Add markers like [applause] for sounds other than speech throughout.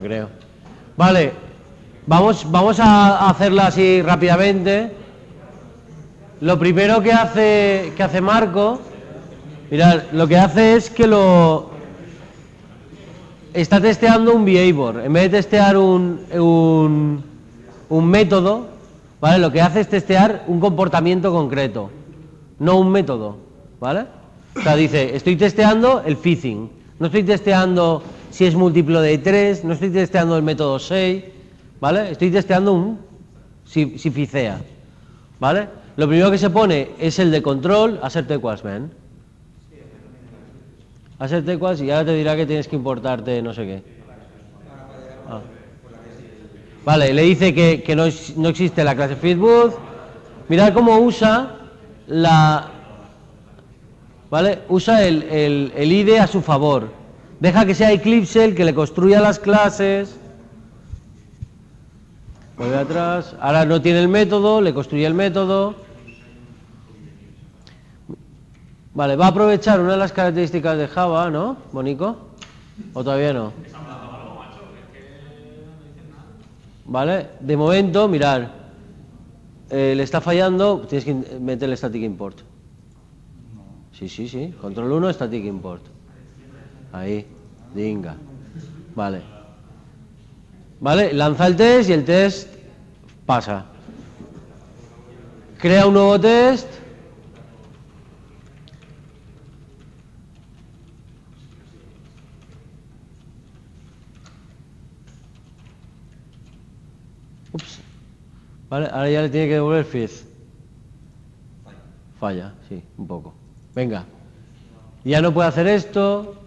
creo. Vale, vamos, vamos a hacerla así rápidamente. Lo primero que hace, que hace Marco, mirad, lo que hace es que lo está testeando un behavior. En vez de testear un, un, un método, ¿vale? Lo que hace es testear un comportamiento concreto, no un método, ¿vale? O sea, dice, estoy testeando el phishing, no estoy testeando si es múltiplo de 3, no estoy testeando el método 6, ¿vale? Estoy testeando un si, ficea, ¿vale? Lo primero que se pone es el de control, assert equals, man. Assert equals y ahora te dirá que tienes que importarte no sé qué. Ah. Vale, le dice que, que no, no existe la clase feedbooth. Mirad cómo usa la... ¿Vale? Usa el, el, el IDE a su favor. Deja que sea Eclipse el que le construya las clases. Vuelve atrás. Ahora no tiene el método, le construye el método. Vale, va a aprovechar una de las características de Java, ¿no, Bonico? ¿O todavía no? ¿Vale? De momento, mirar, eh, le está fallando, tienes que in- meter el static import. Sí, sí, sí, control 1, static import. Ahí, dinga. Vale. Vale, lanza el test y el test pasa. Crea un nuevo test. Ups. Vale, ahora ya le tiene que devolver fizz. Falla, sí, un poco. Venga. Ya no puede hacer esto.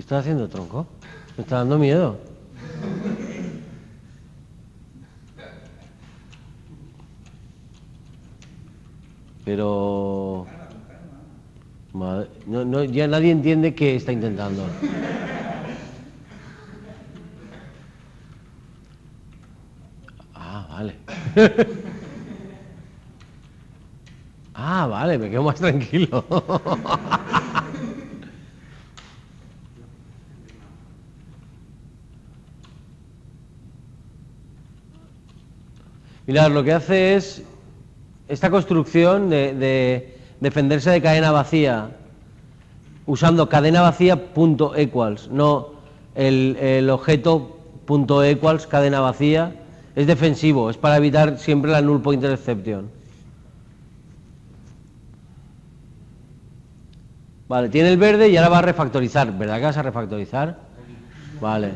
¿Qué estás haciendo, tronco? Me está dando miedo. Pero... Madre- no, no, ya nadie entiende qué está intentando. Ah, vale. [laughs] Ah, vale, me quedo más tranquilo. [laughs] Mirad, lo que hace es esta construcción de, de defenderse de cadena vacía usando cadena vacía punto equals, no el, el objeto punto equals cadena vacía. Es defensivo, es para evitar siempre la null pointer exception. Vale, tiene el verde y ahora va a refactorizar. ¿Verdad que vas a refactorizar? Vale.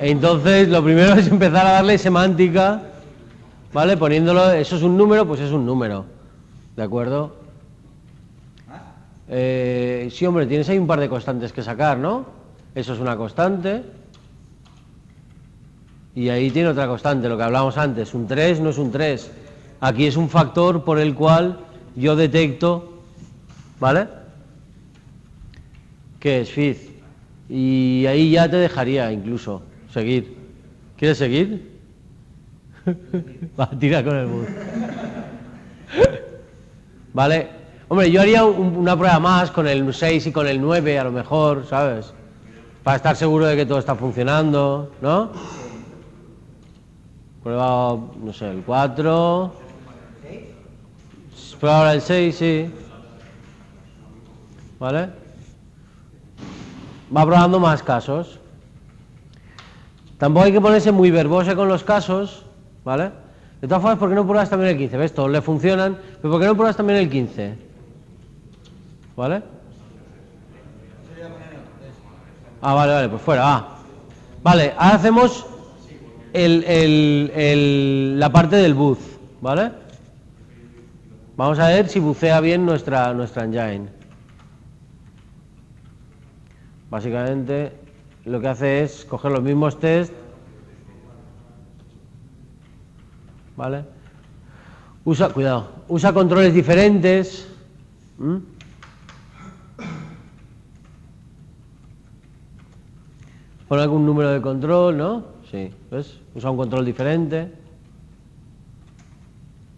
Entonces, lo primero es empezar a darle semántica, ¿vale? Poniéndolo, eso es un número, pues es un número. ¿De acuerdo? Eh, sí, hombre, tienes ahí un par de constantes que sacar, ¿no? Eso es una constante. Y ahí tiene otra constante, lo que hablamos antes. Un 3 no es un 3. Aquí es un factor por el cual yo detecto, ¿vale? ¿Qué es fizz? Y ahí ya te dejaría incluso seguir. ¿Quieres seguir? [laughs] Va, tira con el bus. ¿Vale? Hombre, yo haría un- una prueba más con el 6 y con el 9 a lo mejor, ¿sabes? Para estar seguro de que todo está funcionando, ¿no? Prueba, no sé, el 4. Prueba ahora el 6, sí. ¿Vale? Va probando más casos. Tampoco hay que ponerse muy verboso con los casos, ¿vale? De todas formas, ¿por qué no pruebas también el 15? ¿Ves? Todos le funcionan, pero ¿por qué no pruebas también el 15? ¿Vale? Ah, vale, vale, pues fuera, ah. Vale, ahora hacemos el, el- el- la parte del booth, ¿vale? Vamos a ver si bucea bien nuestra, nuestra engine. Básicamente lo que hace es coger los mismos test, ¿vale? Usa, cuidado, usa controles diferentes, ¿Mm? Algún número de control, ¿no? Sí, ¿ves? Usa un control diferente.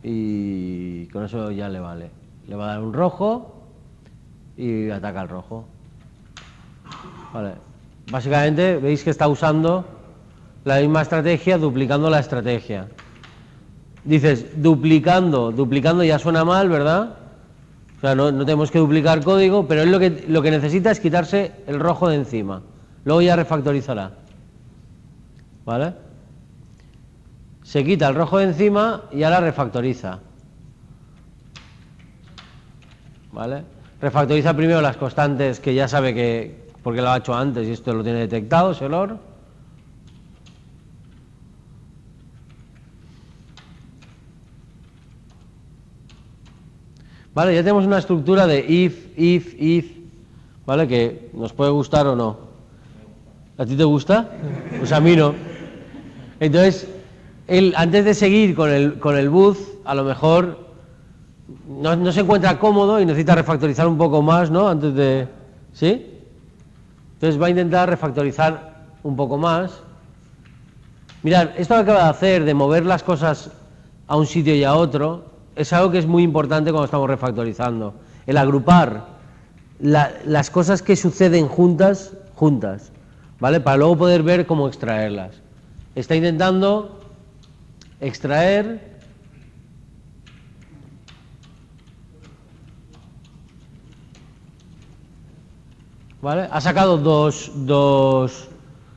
Y con eso ya le vale. Le va a dar un rojo y ataca al rojo. Vale. Básicamente veis que está usando la misma estrategia duplicando la estrategia. Dices, duplicando, duplicando ya suena mal, ¿verdad? O sea, no, no tenemos que duplicar código, pero él lo que, lo que necesita es quitarse el rojo de encima. Luego ya refactorizará. ¿Vale? Se quita el rojo de encima y ahora refactoriza. ¿Vale? Refactoriza primero las constantes que ya sabe que, porque lo ha hecho antes y esto lo tiene detectado, ese Vale, ya tenemos una estructura de if, if, if, ¿vale? Que nos puede gustar o no. ¿A ti te gusta? Pues a mí no. Entonces, él, antes de seguir con el, con el booth, a lo mejor no, no se encuentra cómodo y necesita refactorizar un poco más, ¿no? Antes de... ¿Sí? Entonces va a intentar refactorizar un poco más. Mirad, esto que acaba de hacer, de mover las cosas a un sitio y a otro, es algo que es muy importante cuando estamos refactorizando. El agrupar la- las cosas que suceden juntas, juntas, ¿vale? Para luego poder ver cómo extraerlas. Está intentando extraer ¿Vale? Ha sacado dos, dos,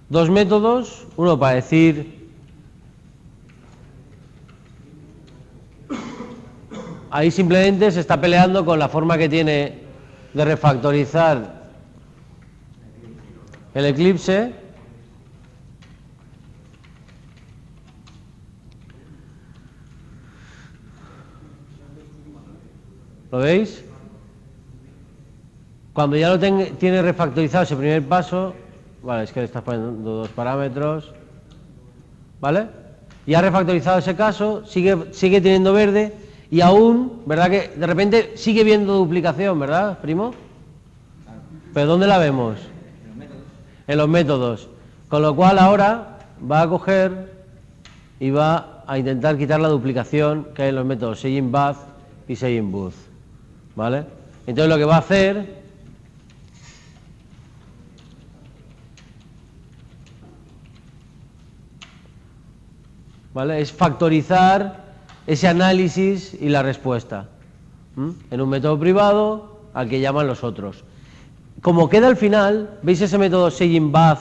dos métodos, uno para decir ahí simplemente se está peleando con la forma que tiene de refactorizar el eclipse. ¿Lo veis? Cuando ya lo tiene refactorizado ese primer paso, vale, es que le estás poniendo dos parámetros, ¿vale? Y ha refactorizado ese caso, sigue, sigue teniendo verde y aún, ¿verdad que de repente sigue viendo duplicación, ¿verdad, primo? ¿Pero dónde la vemos? En los métodos. Con lo cual ahora va a coger y va a intentar quitar la duplicación que hay en los métodos SayInBath y SayInBooth. ¿Vale? Entonces lo que va a hacer ¿vale? es factorizar ese análisis y la respuesta en un método privado al que llaman los otros. Como queda al final, ¿veis ese método SayInBath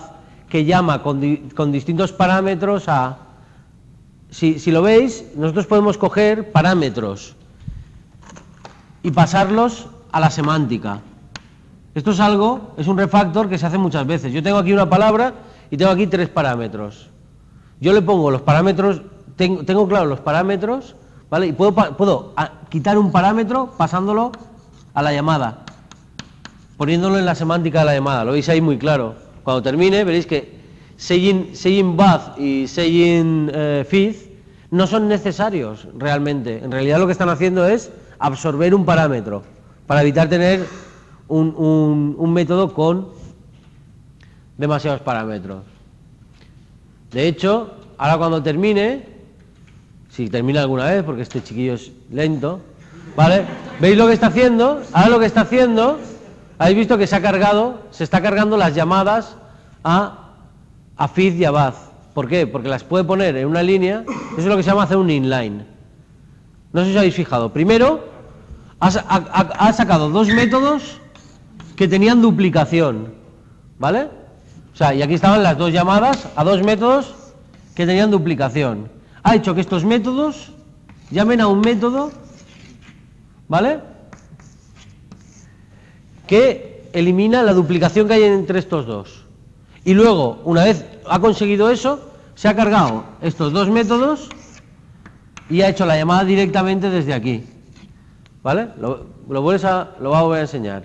que llama con, con distintos parámetros a... Si, si lo veis, nosotros podemos coger parámetros y pasarlos a la semántica. Esto es algo, es un refactor que se hace muchas veces. Yo tengo aquí una palabra y tengo aquí tres parámetros. Yo le pongo los parámetros, tengo, tengo claro los parámetros, ¿vale? Y puedo, puedo a- quitar un parámetro pasándolo a la llamada, poniéndolo en la semántica de la llamada. Lo veis ahí muy claro. Cuando termine, veréis que saying, saying bath y saying eh, feed no son necesarios realmente. En realidad lo que están haciendo es absorber un parámetro para evitar tener un, un- un método con demasiados parámetros. De hecho, ahora cuando termine, si termina alguna vez, porque este chiquillo es lento, ¿vale? ¿Veis lo que está haciendo? Ahora lo que está haciendo, habéis visto que se ha cargado, se está cargando las llamadas a, a feed y a bath. ¿Por qué? Porque las puede poner en una línea, eso es lo que se llama hacer un inline. No sé si os habéis fijado. Primero, ha- ha sacado dos métodos que tenían duplicación, ¿vale? O sea, y aquí estaban las dos llamadas a dos métodos que tenían duplicación. Ha hecho que estos métodos llamen a un método, ¿vale? Que elimina la duplicación que hay entre estos dos. Y luego, una vez ha conseguido eso, se ha cargado estos dos métodos y ha hecho la llamada directamente desde aquí. ¿Vale? Lo, lo, vuelves a, lo voy a volver a enseñar.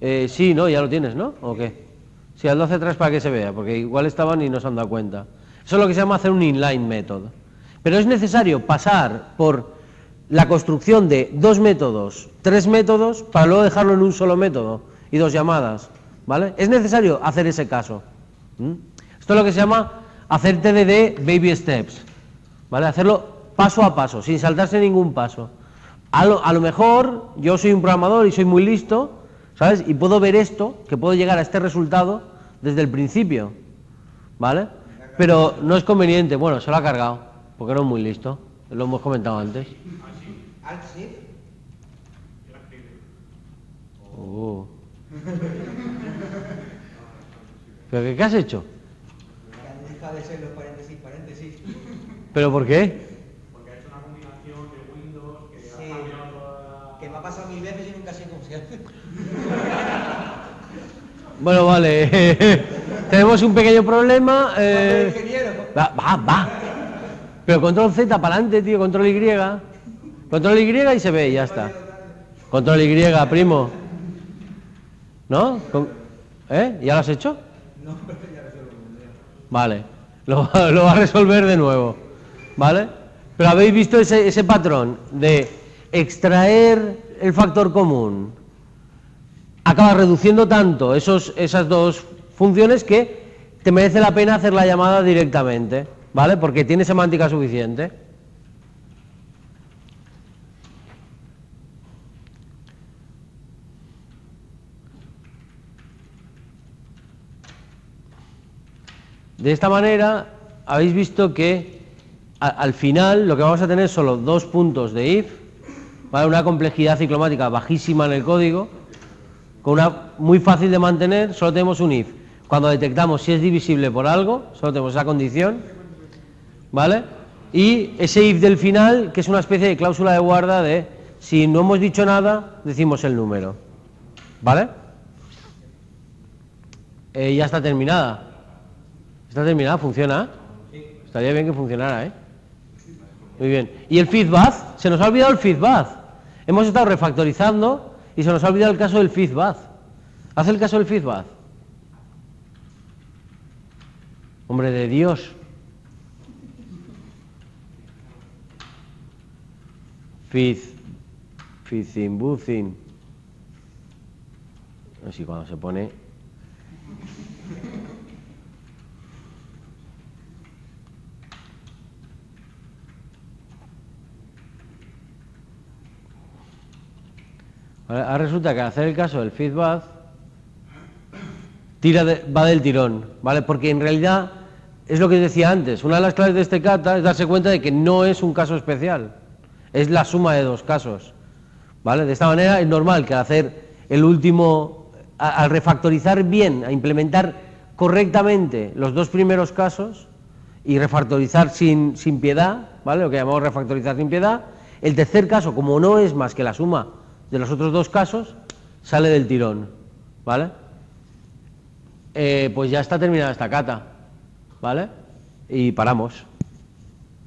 Eh, sí, no, ya lo tienes, ¿no? ¿O qué? Sí, hazlo hacia atrás para que se vea, porque igual estaban y no se han dado cuenta. Eso es lo que se llama hacer un inline method. Pero es necesario pasar por la construcción de dos métodos, tres métodos, para luego dejarlo en un solo método y dos llamadas. ¿Vale? Es necesario hacer ese caso. Esto es lo que se llama hacer TDD baby steps. ¿Vale? Hacerlo paso a paso, sin saltarse ningún paso. A lo mejor yo soy un programador y soy muy listo, ¿sabes? Y puedo ver esto, que puedo llegar a este resultado desde el principio. ¿Vale? Pero no es conveniente. Bueno, se lo ha cargado, porque no es muy listo. Lo hemos comentado antes. Shift. Oh. ¿Pero qué, qué has hecho? Que han dejado de ser los paréntesis, paréntesis. ¿Pero por qué? Porque ha hecho una combinación de Windows que Sí. ha cambiado toda la... Que me ha pasado mil veces y nunca sé cómo se hace. Bueno, vale. Tenemos un pequeño problema. eh. Va, va, va. Pero control Z para adelante, tío, control Y. Control Y y se ve, y ya está. Control Y, primo. ¿No? ¿Eh? ¿Ya lo has hecho? No, pero [laughs] ya resuelvo. Vale. Lo, lo va a resolver de nuevo. ¿Vale? Pero habéis visto ese, ese patrón de extraer el factor común. Acaba reduciendo tanto esos, esas dos funciones que te merece la pena hacer la llamada directamente. ¿Vale? Porque tiene semántica suficiente. De esta manera, habéis visto que al final lo que vamos a tener son los dos puntos de if, ¿vale? una complejidad ciclomática bajísima en el código, con una muy fácil de mantener, solo tenemos un if. Cuando detectamos si es divisible por algo, solo tenemos esa condición, ¿vale? Y ese if del final, que es una especie de cláusula de guarda de si no hemos dicho nada, decimos el número, ¿vale? Eh, ya está terminada. ¿Está terminada? ¿Funciona? Estaría bien que funcionara, ¿eh? Muy bien. ¿Y el feedback? Se nos ha olvidado el feedback. Hemos estado refactorizando y se nos ha olvidado el caso del feedback. ¿Hace el caso del feedback? Hombre de Dios. Feed. Feeding, buzzing. Así cuando se pone. Ahora resulta que hacer el caso del feedback tira va del tirón, ¿vale? Porque en realidad es lo que decía antes, una de las claves de este kata es darse cuenta de que no es un caso especial, es la suma de dos casos, ¿vale? De esta manera es normal que al hacer el último, al refactorizar bien, a implementar correctamente los dos primeros casos y refactorizar sin, sin piedad, ¿vale? Lo que llamamos refactorizar sin piedad, el tercer caso, como no es más que la suma de los otros dos casos, sale del tirón, ¿vale? Eh, pues ya está terminada esta cata, ¿vale? Y paramos.